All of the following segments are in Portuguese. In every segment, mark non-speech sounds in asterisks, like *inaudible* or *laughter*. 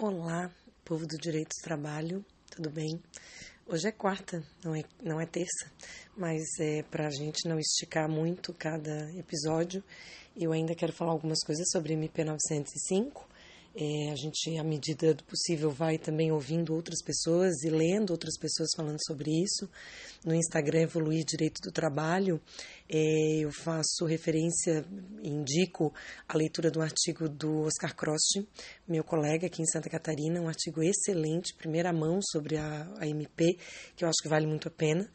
Olá, povo do Direito do Trabalho, tudo bem? Hoje é quarta, não é, não é terça, mas é para a gente não esticar muito cada episódio. Eu ainda quero falar algumas coisas sobre MP 905 é, a gente, à medida do possível, vai também ouvindo outras pessoas e lendo outras pessoas falando sobre isso. No Instagram Evoluir Direito do Trabalho, é, eu faço referência, indico a leitura do artigo do Oscar Cross, meu colega aqui em Santa Catarina, um artigo excelente, primeira mão sobre a, a MP, que eu acho que vale muito a pena.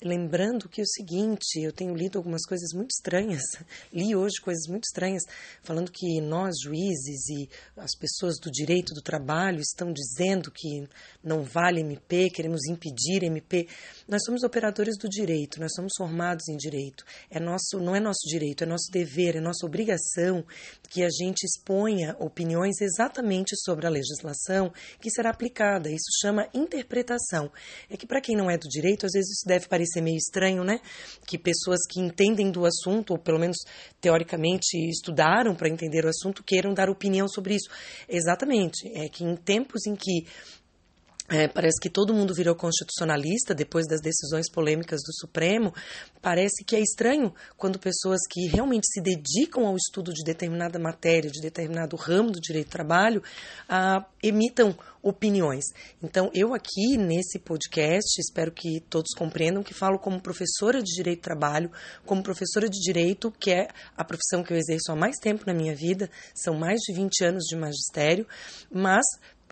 Lembrando que é o seguinte, eu tenho lido algumas coisas muito estranhas, *laughs* li hoje coisas muito estranhas, falando que nós, juízes e as pessoas do direito do trabalho, estão dizendo que não vale MP, queremos impedir MP. Nós somos operadores do direito, nós somos formados em direito. É nosso, não é nosso direito, é nosso dever, é nossa obrigação que a gente exponha opiniões exatamente sobre a legislação que será aplicada. Isso chama interpretação. É que para quem não é do direito, às vezes isso deve parecer parecer meio estranho, né? Que pessoas que entendem do assunto, ou pelo menos teoricamente estudaram para entender o assunto, queiram dar opinião sobre isso. Exatamente. É que em tempos em que é, parece que todo mundo virou constitucionalista depois das decisões polêmicas do Supremo. Parece que é estranho quando pessoas que realmente se dedicam ao estudo de determinada matéria, de determinado ramo do direito do trabalho, ah, emitam opiniões. Então, eu aqui nesse podcast, espero que todos compreendam que falo como professora de direito do trabalho, como professora de direito, que é a profissão que eu exerço há mais tempo na minha vida, são mais de 20 anos de magistério, mas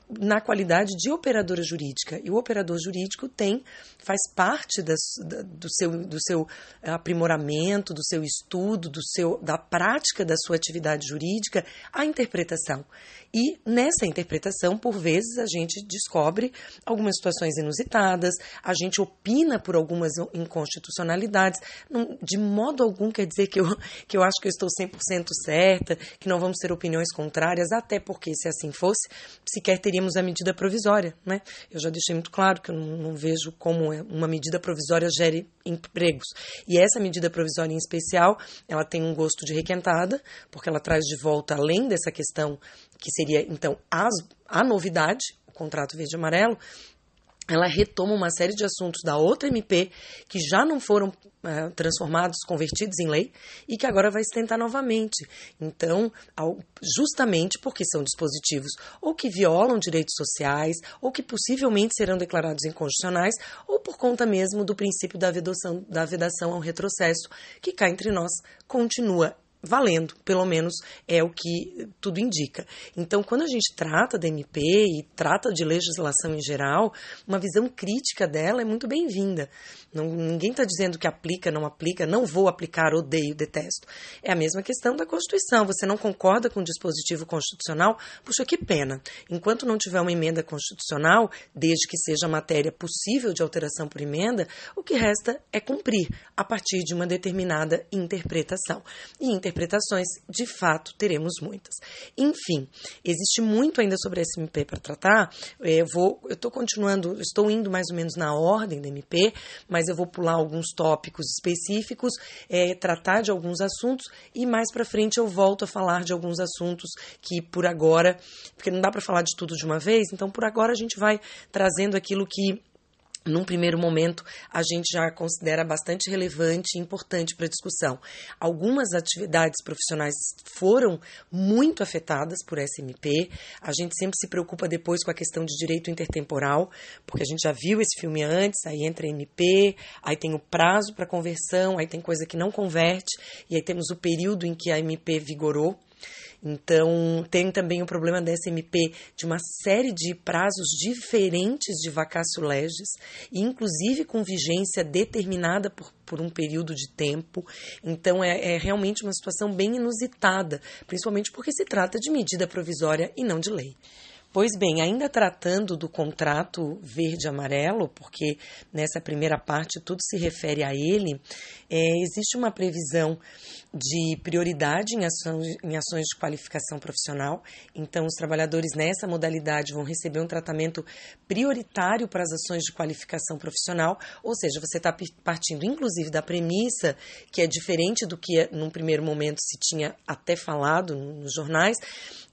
na qualidade de operadora jurídica. E o operador jurídico tem, faz parte das, do, seu, do seu aprimoramento, do seu estudo, do seu, da prática da sua atividade jurídica, a interpretação. E nessa interpretação, por vezes, a gente descobre algumas situações inusitadas, a gente opina por algumas inconstitucionalidades. De modo algum quer dizer que eu, *laughs* que eu acho que eu estou 100% certa, que não vamos ter opiniões contrárias, até porque, se assim fosse, sequer teríamos a medida provisória. Né? Eu já deixei muito claro que eu não, não vejo como é, uma medida provisória gere empregos. E essa medida provisória em especial, ela tem um gosto de requentada, porque ela traz de volta, além dessa questão que seria então as, a novidade, o contrato verde e amarelo, ela retoma uma série de assuntos da outra MP que já não foram é, transformados, convertidos em lei e que agora vai se tentar novamente. Então, ao, justamente porque são dispositivos ou que violam direitos sociais ou que possivelmente serão declarados inconstitucionais ou por conta mesmo do princípio da vedação, da vedação ao retrocesso que cá entre nós continua valendo, pelo menos é o que tudo indica. Então, quando a gente trata da MP e trata de legislação em geral, uma visão crítica dela é muito bem-vinda. ninguém está dizendo que aplica, não aplica, não vou aplicar, odeio, detesto. É a mesma questão da Constituição. Você não concorda com o dispositivo constitucional? Puxa, que pena. Enquanto não tiver uma emenda constitucional, desde que seja matéria possível de alteração por emenda, o que resta é cumprir a partir de uma determinada interpretação. E interpretações, de fato, teremos muitas. Enfim, existe muito ainda sobre SMP para tratar. É, eu vou, eu estou continuando, estou indo mais ou menos na ordem da MP, mas eu vou pular alguns tópicos específicos, é, tratar de alguns assuntos e mais para frente eu volto a falar de alguns assuntos que por agora, porque não dá para falar de tudo de uma vez, então por agora a gente vai trazendo aquilo que num primeiro momento, a gente já considera bastante relevante e importante para a discussão. Algumas atividades profissionais foram muito afetadas por SMP. A gente sempre se preocupa depois com a questão de direito intertemporal, porque a gente já viu esse filme antes, aí entra MP, aí tem o prazo para conversão, aí tem coisa que não converte, e aí temos o período em que a MP vigorou. Então, tem também o problema da SMP de uma série de prazos diferentes de vacácio legis, inclusive com vigência determinada por, por um período de tempo. Então, é, é realmente uma situação bem inusitada, principalmente porque se trata de medida provisória e não de lei. Pois bem, ainda tratando do contrato verde-amarelo, porque nessa primeira parte tudo se refere a ele, é, existe uma previsão de prioridade em ações, em ações de qualificação profissional. Então, os trabalhadores nessa modalidade vão receber um tratamento prioritário para as ações de qualificação profissional, ou seja, você está partindo inclusive da premissa que é diferente do que num primeiro momento se tinha até falado nos jornais,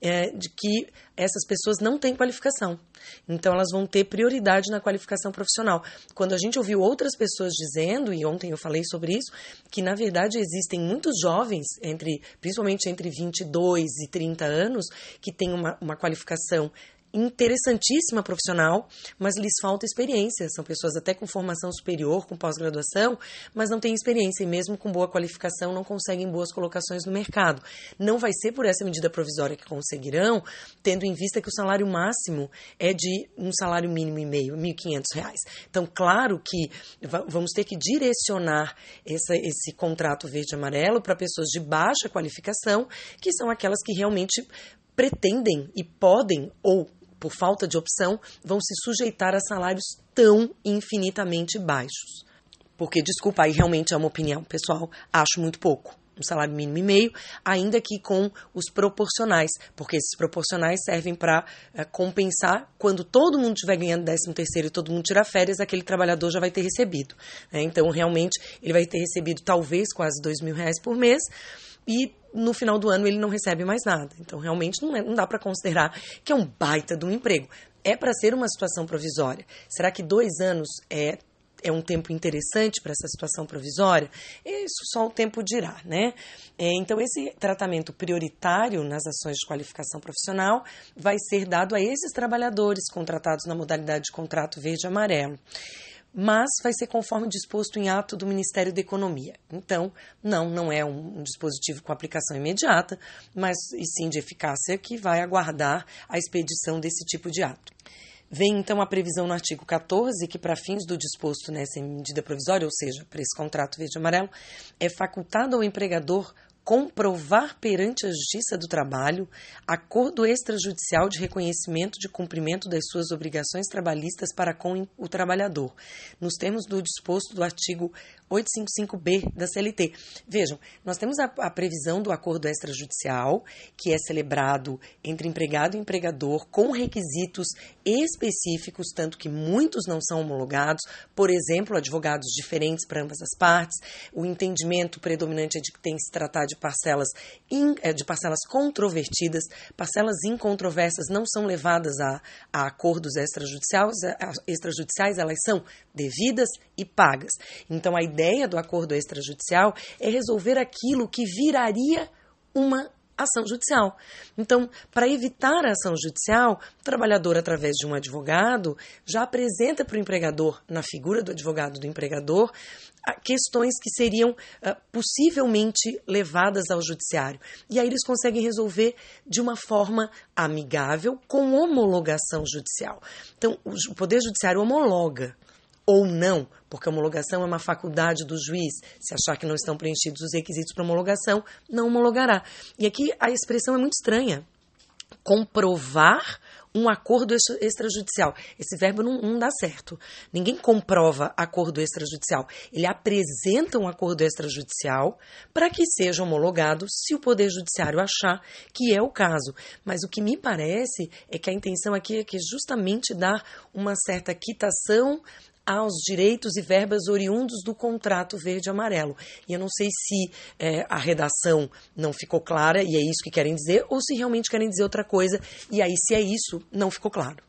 é, de que essas pessoas não têm qualificação. Então, elas vão ter prioridade na qualificação profissional. Quando a gente ouviu outras pessoas dizendo, e ontem eu falei sobre isso, que na verdade existem muitos jovens, entre, principalmente entre 22 e 30 anos, que têm uma, uma qualificação interessantíssima profissional, mas lhes falta experiência. São pessoas até com formação superior, com pós-graduação, mas não têm experiência e mesmo com boa qualificação não conseguem boas colocações no mercado. Não vai ser por essa medida provisória que conseguirão, tendo em vista que o salário máximo é de um salário mínimo e meio, R$ 1.500. Então, claro que vamos ter que direcionar essa, esse contrato verde-amarelo para pessoas de baixa qualificação, que são aquelas que realmente pretendem e podem ou por falta de opção, vão se sujeitar a salários tão infinitamente baixos. Porque, desculpa, aí realmente é uma opinião pessoal, acho muito pouco. Um salário mínimo e meio, ainda que com os proporcionais, porque esses proporcionais servem para é, compensar quando todo mundo estiver ganhando 13 terceiro e todo mundo tirar férias, aquele trabalhador já vai ter recebido. Né? Então, realmente, ele vai ter recebido talvez quase dois mil reais por mês, e no final do ano ele não recebe mais nada. Então, realmente, não, é, não dá para considerar que é um baita de um emprego. É para ser uma situação provisória. Será que dois anos é é um tempo interessante para essa situação provisória? Isso só o tempo dirá, né? É, então, esse tratamento prioritário nas ações de qualificação profissional vai ser dado a esses trabalhadores contratados na modalidade de contrato verde-amarelo mas vai ser conforme disposto em ato do Ministério da Economia. Então, não, não é um, dispositivo com aplicação imediata, mas e sim de eficácia que vai aguardar a expedição desse tipo de ato. Vem então a previsão no artigo 14 que, para fins do disposto nessa medida provisória, ou seja, para esse contrato verde-amarelo, é facultado ao empregador comprovar perante a Justiça do Trabalho acordo extrajudicial de reconhecimento de cumprimento das suas obrigações trabalhistas para com o trabalhador, nos termos do disposto do artigo 855B da CLT. Vejam, nós temos a, a, previsão do acordo extrajudicial, que é celebrado entre empregado e empregador, com requisitos específicos, tanto que muitos não são homologados, por exemplo, advogados diferentes para ambas as partes. O entendimento predominante é de que tem que se tratar de parcelas, in, é, de parcelas controvertidas, parcelas incontroversas não são levadas a, a acordos extrajudiciais, extrajudiciais, elas são devidas e pagas. Então, a ideia do acordo extrajudicial é resolver aquilo que viraria uma ação judicial. Então, para evitar a ação judicial, o trabalhador, através de um advogado, já apresenta para o empregador, na figura do advogado do empregador, questões que seriam uh, possivelmente levadas ao judiciário. E aí eles conseguem resolver de uma forma amigável, com homologação judicial. Então, o Poder Judiciário homologa ou não, porque a homologação é uma faculdade do juiz. Se achar que não estão preenchidos os requisitos para homologação, não homologará. E aqui a expressão é muito estranha. Comprovar um acordo extrajudicial. Esse verbo não, não, dá certo. Ninguém comprova acordo extrajudicial. Ele apresenta um acordo extrajudicial para que seja homologado se o Poder Judiciário achar que é o caso. Mas o que me parece é que a intenção aqui é que justamente dar uma certa quitação aos direitos e verbas oriundos do contrato verde-amarelo. E eu não sei se é, a redação não ficou clara e é isso que querem dizer, ou se realmente querem dizer outra coisa, e aí, se é isso, não ficou claro.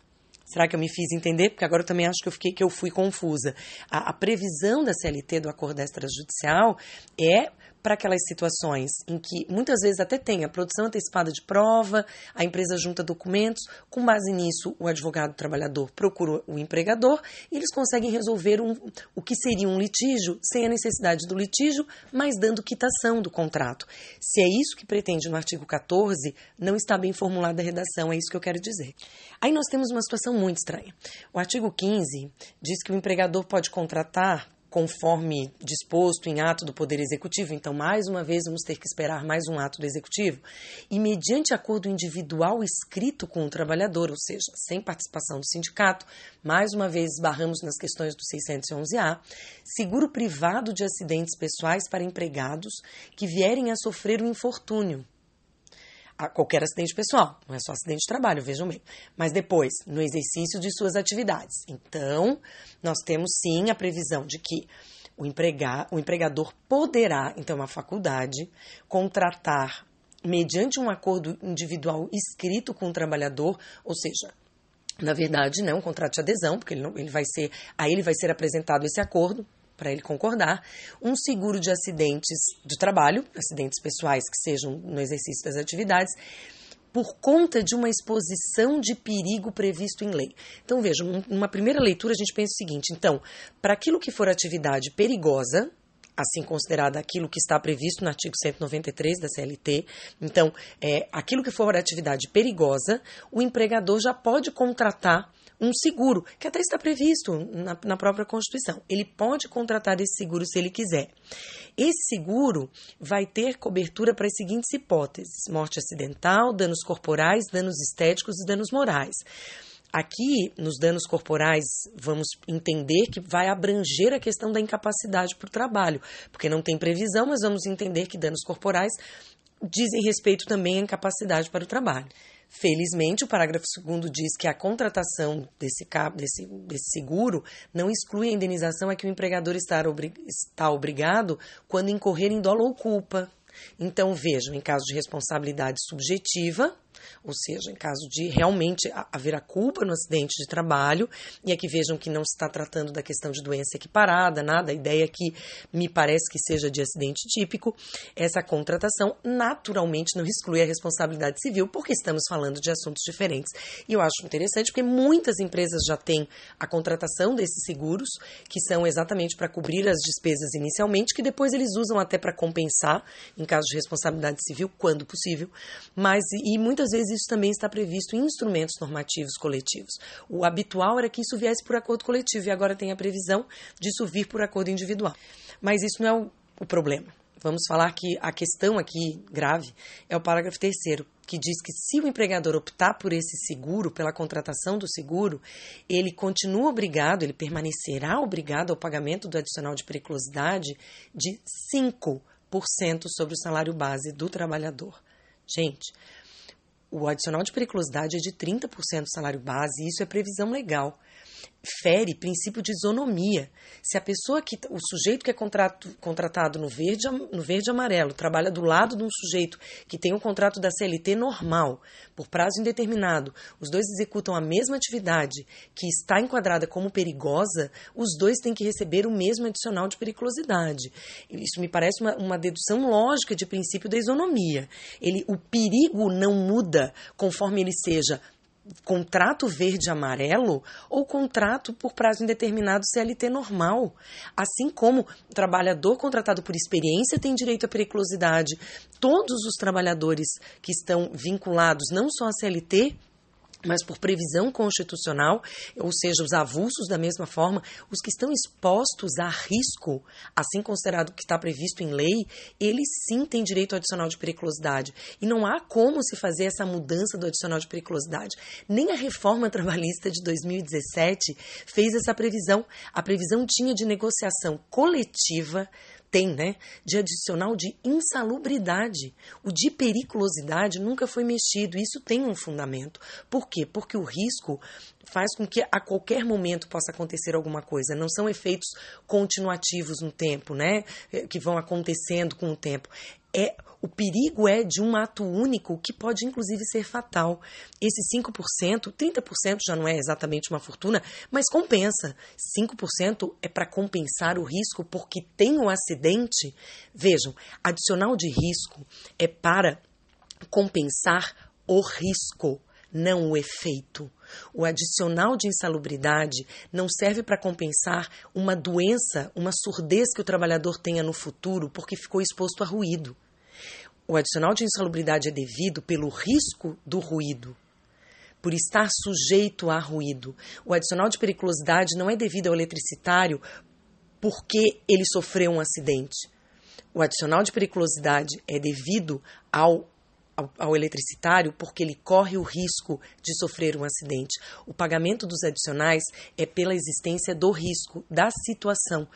Será que eu me fiz entender? Porque agora eu também acho que eu, fiquei, que eu fui confusa. A, a previsão da CLT do acordo extrajudicial é para aquelas situações em que muitas vezes até tem a produção antecipada de prova, a empresa junta documentos, com base nisso o advogado trabalhador procura o empregador e eles conseguem resolver um, o que seria um litígio sem a necessidade do litígio, mas dando quitação do contrato. Se é isso que pretende no artigo 14, não está bem formulada a redação, é isso que eu quero dizer. Aí nós temos uma situação muito estranha. O artigo 15 diz que o empregador pode contratar conforme disposto em ato do Poder Executivo. Então, mais uma vez, vamos ter que esperar mais um ato do Executivo. E, mediante acordo individual escrito com o trabalhador, ou seja, sem participação do sindicato, mais uma vez esbarramos nas questões do 611-A, seguro privado de acidentes pessoais para empregados que vierem a sofrer um infortúnio a qualquer acidente pessoal, não é só acidente de trabalho, vejam bem. Mas depois, no exercício de suas atividades. Então, nós temos sim a previsão de que o, empregar, o empregador poderá, então, a faculdade, contratar mediante um acordo individual escrito com o trabalhador, ou seja, na verdade, não, um contrato de adesão, porque ele, não, ele vai ser, aí ele vai ser apresentado esse acordo para ele concordar, um seguro de acidentes de trabalho, acidentes pessoais que sejam no exercício das atividades, por conta de uma exposição de perigo previsto em lei. Então, vejam, uma primeira leitura a gente pensa o seguinte: então, para aquilo que for atividade perigosa, assim considerada aquilo que está previsto no artigo 193 da CLT. Então, é, aquilo que for atividade perigosa, o empregador já pode contratar um seguro, que até está previsto na, na própria Constituição. Ele pode contratar esse seguro se ele quiser. Esse seguro vai ter cobertura para as seguintes hipóteses: morte acidental, danos corporais, danos estéticos e danos morais. Aqui, nos danos corporais, vamos entender que vai abranger a questão da incapacidade para o trabalho, porque não tem previsão, mas vamos entender que danos corporais dizem respeito também à incapacidade para o trabalho. Felizmente, o parágrafo 2 diz que a contratação desse, desse, desse seguro não exclui a indenização a que o empregador está, está obrigado quando incorrer em dolo ou culpa. Então, vejam, em caso de responsabilidade subjetiva, ou seja, em caso de realmente haver a culpa no acidente de trabalho, e aqui vejam que não se está tratando da questão de doença equiparada, nada, a ideia aqui me parece que seja de acidente típico, essa contratação naturalmente não exclui a responsabilidade civil, porque estamos falando de assuntos diferentes. E eu acho interessante porque muitas empresas já têm a contratação desses seguros, que são exatamente para cobrir as despesas inicialmente, que depois eles usam até para compensar, em caso de responsabilidade civil, quando possível, mas e muitas vezes isso também está previsto em instrumentos normativos coletivos. O habitual era que isso viesse por acordo coletivo e agora tem a previsão disso vir por acordo individual. Mas isso não é o, o problema. Vamos falar que a questão aqui grave é o parágrafo terceiro, que diz que se o empregador optar por esse seguro, pela contratação do seguro, ele continua obrigado, ele permanecerá obrigado ao pagamento do adicional de periculosidade de 5% sobre o salário base do trabalhador. Gente, o adicional de periculosidade é de 30% do salário base, e isso é previsão legal fere princípio de isonomia. Se a pessoa que o sujeito que é contrato, contratado no verde no verde amarelo trabalha do lado de um sujeito que tem um contrato da CLT normal por prazo indeterminado, os dois executam a mesma atividade que está enquadrada como perigosa, os dois têm que receber o mesmo adicional de periculosidade. Isso me parece uma, uma dedução lógica de princípio da isonomia. Ele, o perigo não muda conforme ele seja contrato verde-amarelo ou contrato por prazo indeterminado CLT normal. Assim como o trabalhador contratado por experiência tem direito à periculosidade, todos os trabalhadores que estão vinculados não só à CLT, mas por previsão constitucional, ou seja, os avulsos da mesma forma, os que estão expostos a risco, assim considerado que está previsto em lei, eles sim têm direito ao adicional de periculosidade. E não há como se fazer essa mudança do adicional de periculosidade. Nem a reforma trabalhista de 2017 fez essa previsão. A previsão tinha de negociação coletiva tem, né, de adicional de insalubridade. O de periculosidade nunca foi mexido. Isso tem um fundamento. Por quê? Porque o risco faz com que a qualquer momento possa acontecer alguma coisa. Não são efeitos continuativos no tempo, né, que vão acontecendo com o tempo. É o perigo é de um ato único que pode inclusive ser fatal. Esse 5%, 30% já não é exatamente uma fortuna, mas compensa. 5% é para compensar o risco porque tem um acidente. Vejam, adicional de risco é para compensar o risco, não o efeito. O adicional de insalubridade não serve para compensar uma doença, uma surdez que o trabalhador tenha no futuro porque ficou exposto a ruído. O adicional de insalubridade é devido pelo risco do ruído, por estar sujeito a ruído. O adicional de periculosidade não é devido ao eletricitário porque ele sofreu um acidente. O adicional de periculosidade é devido ao, ao, ao, eletricitário porque ele corre o risco de sofrer um acidente. O pagamento dos adicionais é pela existência do risco, da situação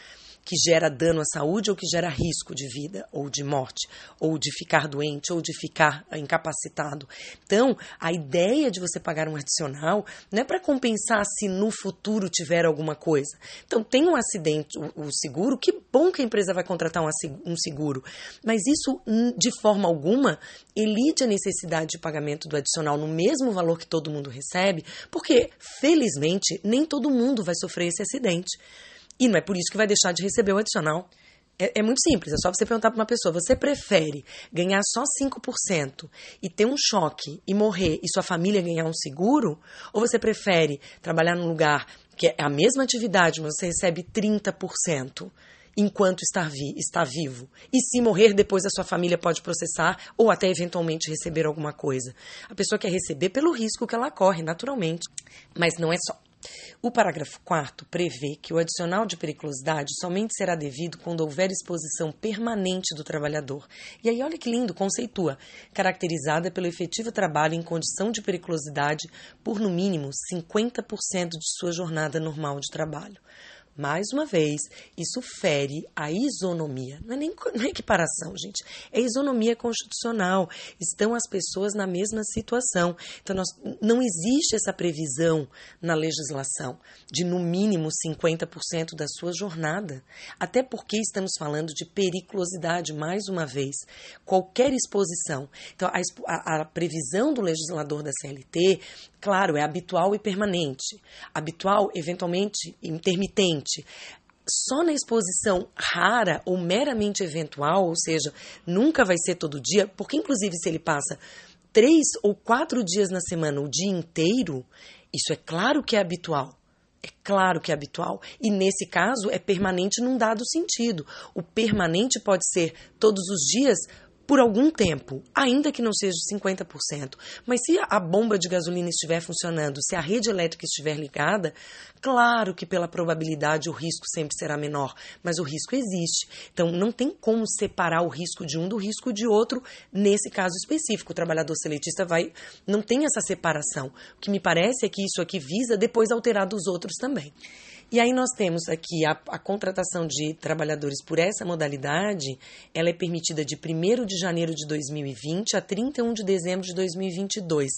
que gera dano à saúde ou que gera risco de vida ou de morte, ou de ficar doente ou de ficar incapacitado. Então, a ideia de você pagar um adicional não é para compensar se no futuro tiver alguma coisa. Então, tem um acidente, o, seguro, que bom que a empresa vai contratar um seguro, mas isso de forma alguma elide a necessidade de pagamento do adicional no mesmo valor que todo mundo recebe, porque felizmente nem todo mundo vai sofrer esse acidente. E não é por isso que vai deixar de receber o adicional. É, é, muito simples, é só você perguntar para uma pessoa: você prefere ganhar só 5% e ter um choque e morrer e sua família ganhar um seguro? Ou você prefere trabalhar num lugar que é a mesma atividade, mas você recebe 30%? enquanto está, vi, está vivo. E se morrer, depois a sua família pode processar ou até eventualmente receber alguma coisa. A pessoa quer receber pelo risco que ela corre, naturalmente. Mas não é só. O parágrafo 4 prevê que o adicional de periculosidade somente será devido quando houver exposição permanente do trabalhador. E aí, olha que lindo, conceitua, caracterizada pelo efetivo trabalho em condição de periculosidade por no mínimo 50% de sua jornada normal de trabalho. Mais uma vez, isso fere a isonomia. Não é nem não é equiparação, gente. É isonomia constitucional. Estão as pessoas na mesma situação. Então, nós, não existe essa previsão na legislação de, no mínimo, 50% da sua jornada. Até porque estamos falando de periculosidade, mais uma vez. Qualquer exposição. Então, a, a, a previsão do legislador da CLT Claro, é habitual e permanente. Habitual, eventualmente, intermitente. Só na exposição rara ou meramente eventual, ou seja, nunca vai ser todo dia, porque, inclusive, se ele passa três ou quatro dias na semana, o dia inteiro, isso é claro que é habitual. É claro que é habitual. E nesse caso, é permanente num dado sentido. O permanente pode ser todos os dias por algum tempo, ainda que não seja 50%. Mas se a bomba de gasolina estiver funcionando, se a rede elétrica estiver ligada, claro que pela probabilidade o risco sempre será menor, mas o risco existe. Então não tem como separar o risco de um do risco de outro nesse caso específico. O trabalhador seletista vai não tem essa separação. O que me parece é que isso aqui visa depois alterar dos outros também. E aí nós temos aqui a, a, contratação de trabalhadores por essa modalidade, ela é permitida de 1 de janeiro de 2020 a 31 de dezembro de 2022.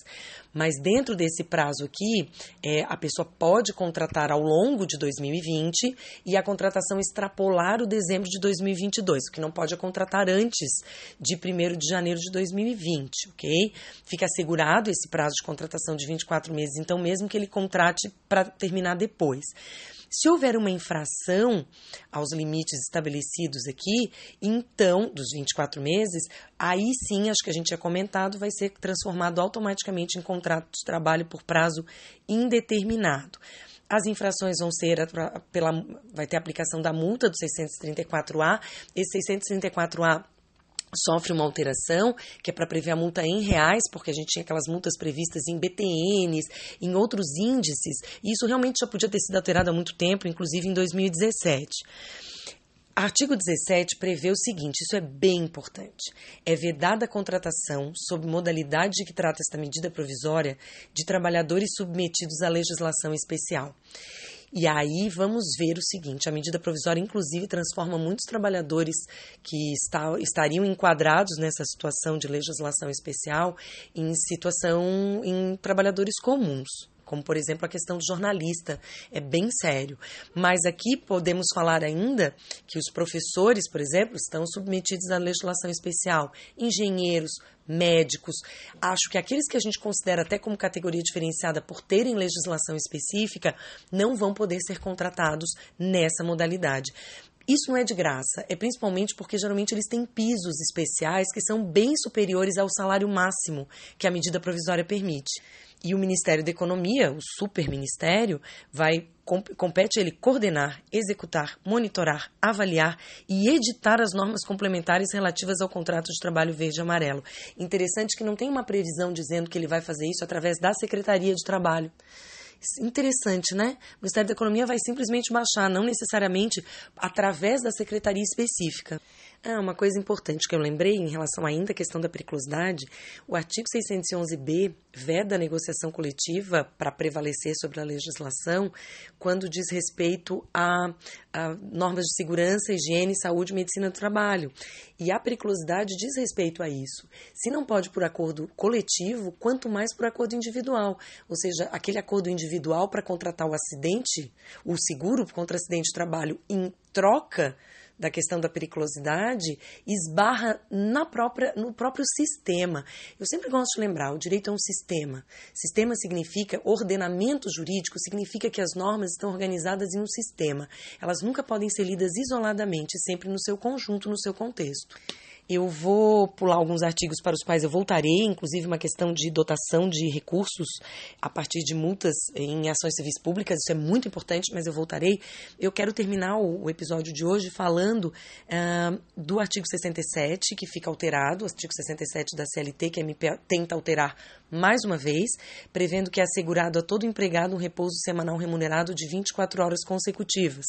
Mas dentro desse prazo aqui, é, a pessoa pode contratar ao longo de 2020 e a contratação extrapolar o dezembro de 2022, o que não pode é contratar antes de 1 de janeiro de 2020, ok? Fica assegurado esse prazo de contratação de 24 meses, então mesmo que ele contrate para terminar depois. Se houver uma infração aos limites estabelecidos aqui, então, dos 24 meses, aí sim, acho que a gente tinha comentado, vai ser transformado automaticamente em contrato de trabalho por prazo indeterminado. As infrações vão ser pela vai ter aplicação da multa do 634A. Esse 634A sofre uma alteração, que é para prever a multa em reais, porque a gente tinha aquelas multas previstas em BTNs, em outros índices, e isso realmente já podia ter sido alterado há muito tempo, inclusive em 2017. Artigo 17 prevê o seguinte: isso é bem importante. É vedada a contratação, sob modalidade de que trata esta medida provisória, de trabalhadores submetidos à legislação especial. E aí vamos ver o seguinte: a medida provisória, inclusive, transforma muitos trabalhadores que está, estariam enquadrados nessa situação de legislação especial em situação em trabalhadores comuns como por exemplo a questão do jornalista, é bem sério. Mas aqui podemos falar ainda que os professores, por exemplo, estão submetidos à legislação especial, engenheiros, médicos. Acho que aqueles que a gente considera até como categoria diferenciada por terem legislação específica não vão poder ser contratados nessa modalidade. Isso não é de graça, é principalmente porque geralmente eles têm pisos especiais que são bem superiores ao salário máximo que a medida provisória permite. E o Ministério da Economia, o superministério, vai compete ele coordenar, executar, monitorar, avaliar e editar as normas complementares relativas ao contrato de trabalho verde amarelo. Interessante que não tem uma previsão dizendo que ele vai fazer isso através da Secretaria de Trabalho. Interessante, né? O Ministério da Economia vai simplesmente baixar, não necessariamente através da secretaria específica. Ah, uma coisa importante que eu lembrei em relação ainda à questão da periculosidade, o artigo 611b veda a negociação coletiva para prevalecer sobre a legislação quando diz respeito a, a, normas de segurança, higiene, saúde e medicina do trabalho. E a periculosidade diz respeito a isso. Se não pode por acordo coletivo, quanto mais por acordo individual. Ou seja, aquele acordo individual para contratar o acidente, o seguro contra acidente de trabalho em troca da questão da periculosidade esbarra na própria, no próprio sistema. Eu sempre gosto de lembrar, o direito é um sistema. Sistema significa ordenamento jurídico, significa que as normas estão organizadas em um sistema. Elas nunca podem ser lidas isoladamente, sempre no seu conjunto, no seu contexto. Eu vou pular alguns artigos para os quais eu voltarei, inclusive uma questão de dotação de recursos a partir de multas em ações civis públicas, isso é muito importante, mas eu voltarei. Eu quero terminar o, episódio de hoje falando uh, do artigo 67, que fica alterado, o artigo 67 da CLT, que a MP tenta alterar mais uma vez, prevendo que é assegurado a todo empregado um repouso semanal remunerado de 24 horas consecutivas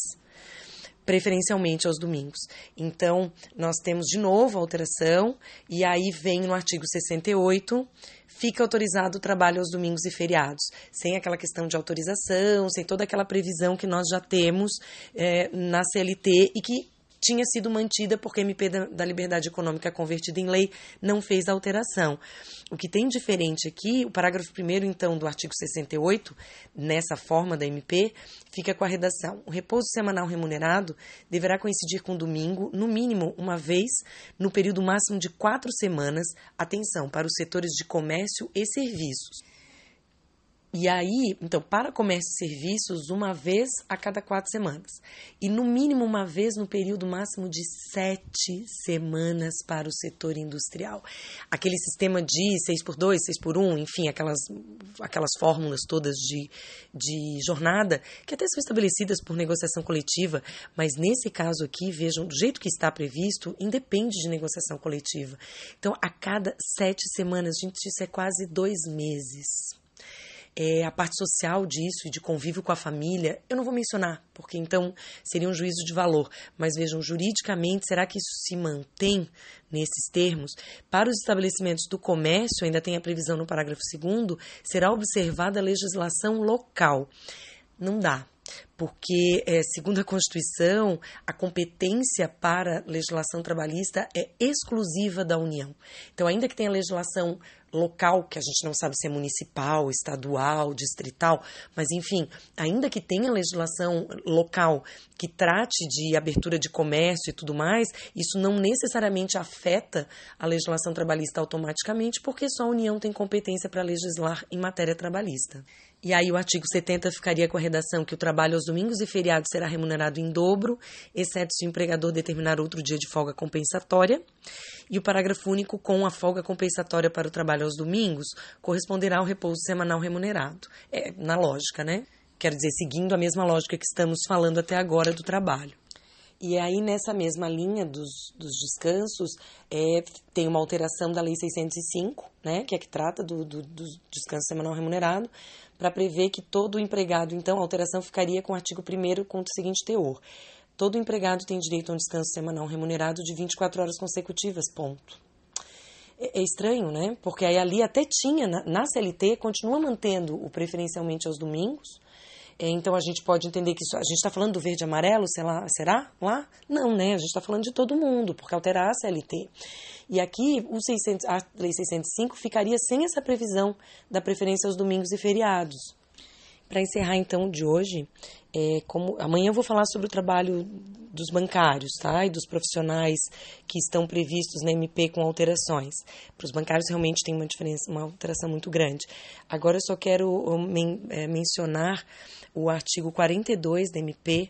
preferencialmente aos domingos. Então, nós temos de novo a alteração, e aí vem no artigo 68, fica autorizado o trabalho aos domingos e feriados, sem aquela questão de autorização, sem toda aquela previsão que nós já temos é, na CLT e que tinha sido mantida porque a MP da, da Liberdade Econômica convertida em lei não fez alteração. O que tem diferente aqui, o parágrafo 1 então do artigo 68, nessa forma da MP, fica com a redação: o repouso semanal remunerado deverá coincidir com domingo, no mínimo uma vez, no período máximo de quatro semanas, atenção, para os setores de comércio e serviços. E aí, então, para comércio e serviços, uma vez a cada quatro semanas. E no mínimo uma vez no período máximo de sete semanas para o setor industrial. Aquele sistema de seis por dois, seis por um, enfim, aquelas, aquelas fórmulas todas de, de jornada, que até são estabelecidas por negociação coletiva, mas nesse caso aqui, vejam, do jeito que está previsto, independe de negociação coletiva. Então, a cada sete semanas, gente, isso é quase dois meses é, a parte social disso e de convívio com a família, eu não vou mencionar, porque então seria um juízo de valor. Mas vejam, juridicamente, será que isso se mantém nesses termos? Para os estabelecimentos do comércio, ainda tem a previsão no parágrafo 2, será observada a legislação local. Não dá porque, é, segundo a Constituição, a competência para legislação trabalhista é exclusiva da União. Então, ainda que tenha legislação local, que a gente não sabe se é municipal, estadual, distrital, mas enfim, ainda que tenha legislação local que trate de abertura de comércio e tudo mais, isso não necessariamente afeta a legislação trabalhista automaticamente, porque só a União tem competência para legislar em matéria trabalhista. E aí o artigo 70 ficaria com a redação que o trabalho aos domingos e feriados será remunerado em dobro, exceto se o empregador determinar outro dia de folga compensatória. E o parágrafo único com a folga compensatória para o trabalho aos domingos corresponderá ao repouso semanal remunerado. É na lógica, né? Quero dizer, seguindo a mesma lógica que estamos falando até agora do trabalho. E aí, nessa mesma linha dos, dos descansos, é, tem uma alteração da Lei 605, né, que é que trata do, do, do descanso semanal remunerado, para prever que todo empregado, então, a alteração ficaria com o artigo 1 com o seguinte teor. Todo empregado tem direito a um descanso semanal remunerado de 24 horas consecutivas, ponto. É, é estranho, né? Porque aí ali até tinha, na, na CLT, continua mantendo o preferencialmente aos domingos, então a gente pode entender que isso, a gente está falando do verde e amarelo, lá, será lá? Não, né? A gente está falando de todo mundo, porque alterar a CLT. E aqui o 600, a Lei 605 ficaria sem essa previsão da preferência aos domingos e feriados. Para encerrar então de hoje, é, como amanhã eu vou falar sobre o trabalho dos bancários, tá? E dos profissionais que estão previstos na MP com alterações. Para os bancários realmente tem uma diferença, uma alteração muito grande. Agora eu só quero men é, mencionar o artigo 42 da MP,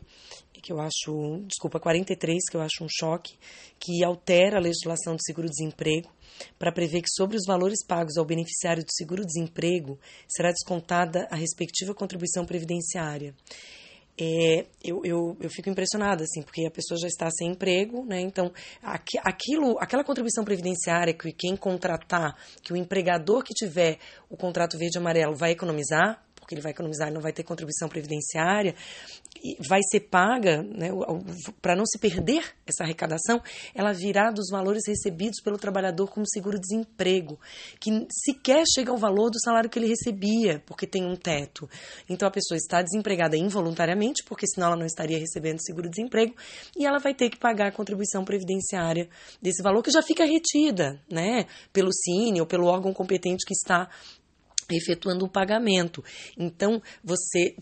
que eu acho, desculpa, 43, que eu acho um choque, que altera a legislação do seguro-desemprego para prever que sobre os valores pagos ao beneficiário do seguro-desemprego será descontada a respectiva contribuição previdenciária. É, eu, eu, eu fico impressionada, assim, porque a pessoa já está sem emprego, né? Então, aquilo, aquela contribuição previdenciária que quem contratar, que o empregador que tiver o contrato verde e amarelo vai economizar, porque ele vai economizar, ele não vai ter contribuição previdenciária, vai ser paga, né, para não se perder essa arrecadação, ela virá dos valores recebidos pelo trabalhador como seguro-desemprego, que sequer chega ao valor do salário que ele recebia, porque tem um teto. Então a pessoa está desempregada involuntariamente, porque senão ela não estaria recebendo seguro-desemprego, e ela vai ter que pagar a contribuição previdenciária desse valor que já fica retida, né, pelo Cine ou pelo órgão competente que está efetuando o pagamento. Então, você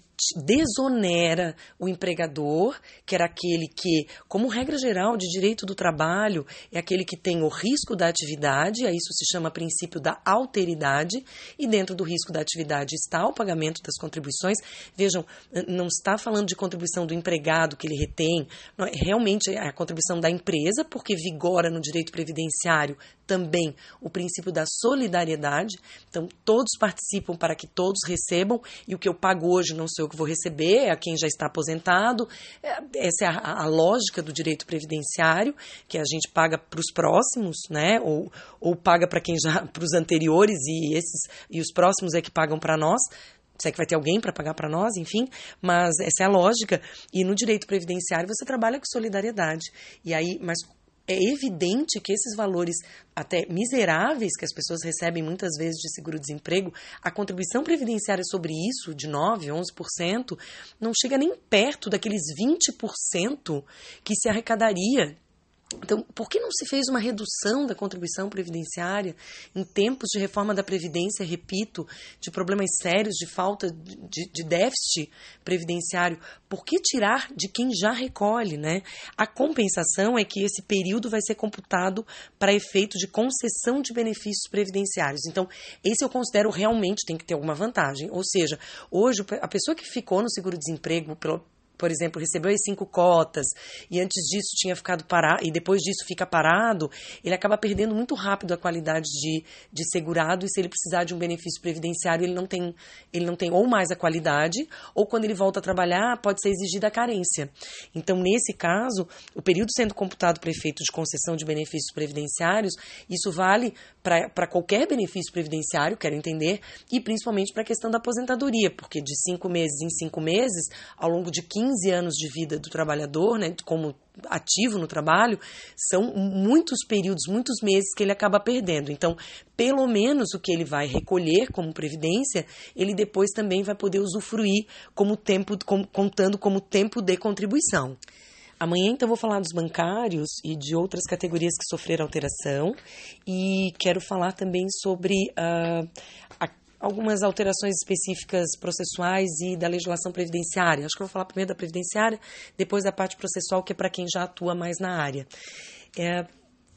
desonera o empregador, que era aquele que, como regra geral de direito do trabalho, é aquele que tem o risco da atividade, a isso se chama princípio da alteridade, e dentro do risco da atividade está o pagamento das contribuições. Vejam, não está falando de contribuição do empregado que ele retém, é realmente é a contribuição da empresa, porque vigora no direito previdenciário também o princípio da solidariedade. Então, todos participam para que todos recebam, e o que eu pago hoje não sei que vou receber, a quem já está aposentado. É, essa é a, a lógica do direito previdenciário, que a gente paga para os próximos, né? Ou, ou paga para quem já, *laughs* para os anteriores e esses e os próximos é que pagam para nós se é que vai ter alguém para pagar para nós, enfim, mas essa é a lógica. E no direito previdenciário você trabalha com solidariedade. E aí, mas é evidente que esses valores até miseráveis que as pessoas recebem muitas vezes de seguro-desemprego, a contribuição previdenciária sobre isso, de 9%, 11%, não chega nem perto daqueles 20% que se arrecadaria então, por que não se fez uma redução da contribuição previdenciária em tempos de reforma da Previdência, repito, de problemas sérios, de falta de, de, déficit previdenciário? Por que tirar de quem já recolhe? Né? A compensação é que esse período vai ser computado para efeito de concessão de benefícios previdenciários. Então, esse eu considero realmente tem que ter alguma vantagem. Ou seja, hoje a pessoa que ficou no seguro-desemprego por exemplo, recebeu as cinco cotas e antes disso tinha ficado parado e depois disso fica parado, ele acaba perdendo muito rápido a qualidade de, de segurado e se ele precisar de um benefício previdenciário, ele não tem ele não tem ou mais a qualidade ou quando ele volta a trabalhar, pode ser exigida a carência. Então, nesse caso, o período sendo computado para efeito de concessão de benefícios previdenciários, isso vale para qualquer benefício previdenciário, quero entender, e principalmente para a questão da aposentadoria, porque de cinco meses em cinco meses, ao longo de 15 15 anos de vida do trabalhador, né, como ativo no trabalho, são muitos períodos, muitos meses que ele acaba perdendo. Então, pelo menos o que ele vai recolher como previdência, ele depois também vai poder usufruir como tempo, como, contando como tempo de contribuição. Amanhã, então, vou falar dos bancários e de outras categorias que sofreram alteração e quero falar também sobre uh, a algumas alterações específicas processuais e da legislação previdenciária. Acho que vou falar primeiro da previdenciária, depois da parte processual, que é para quem já atua mais na área. É,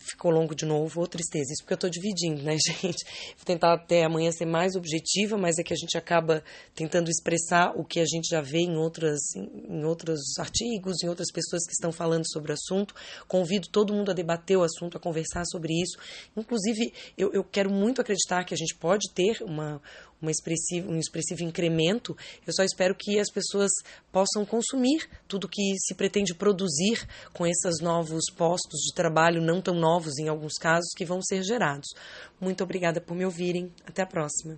ficou longo de novo, ou tristeza. Isso porque eu estou dividindo, né, *laughs* gente? Vou tentar até amanhã ser mais objetiva, mas é que a gente acaba tentando expressar o que a gente já vê em, outras, em outros artigos, em outras pessoas que estão falando sobre o assunto. Convido todo mundo a debater o assunto, a conversar sobre isso. Inclusive, eu, eu quero muito acreditar que a gente pode ter uma, uma expressiva, um expressivo incremento. Eu só espero que as pessoas possam consumir tudo que se pretende produzir com esses novos postos de trabalho, não tão novos em alguns casos, que vão ser gerados. Muito obrigada por me ouvirem. Até a próxima.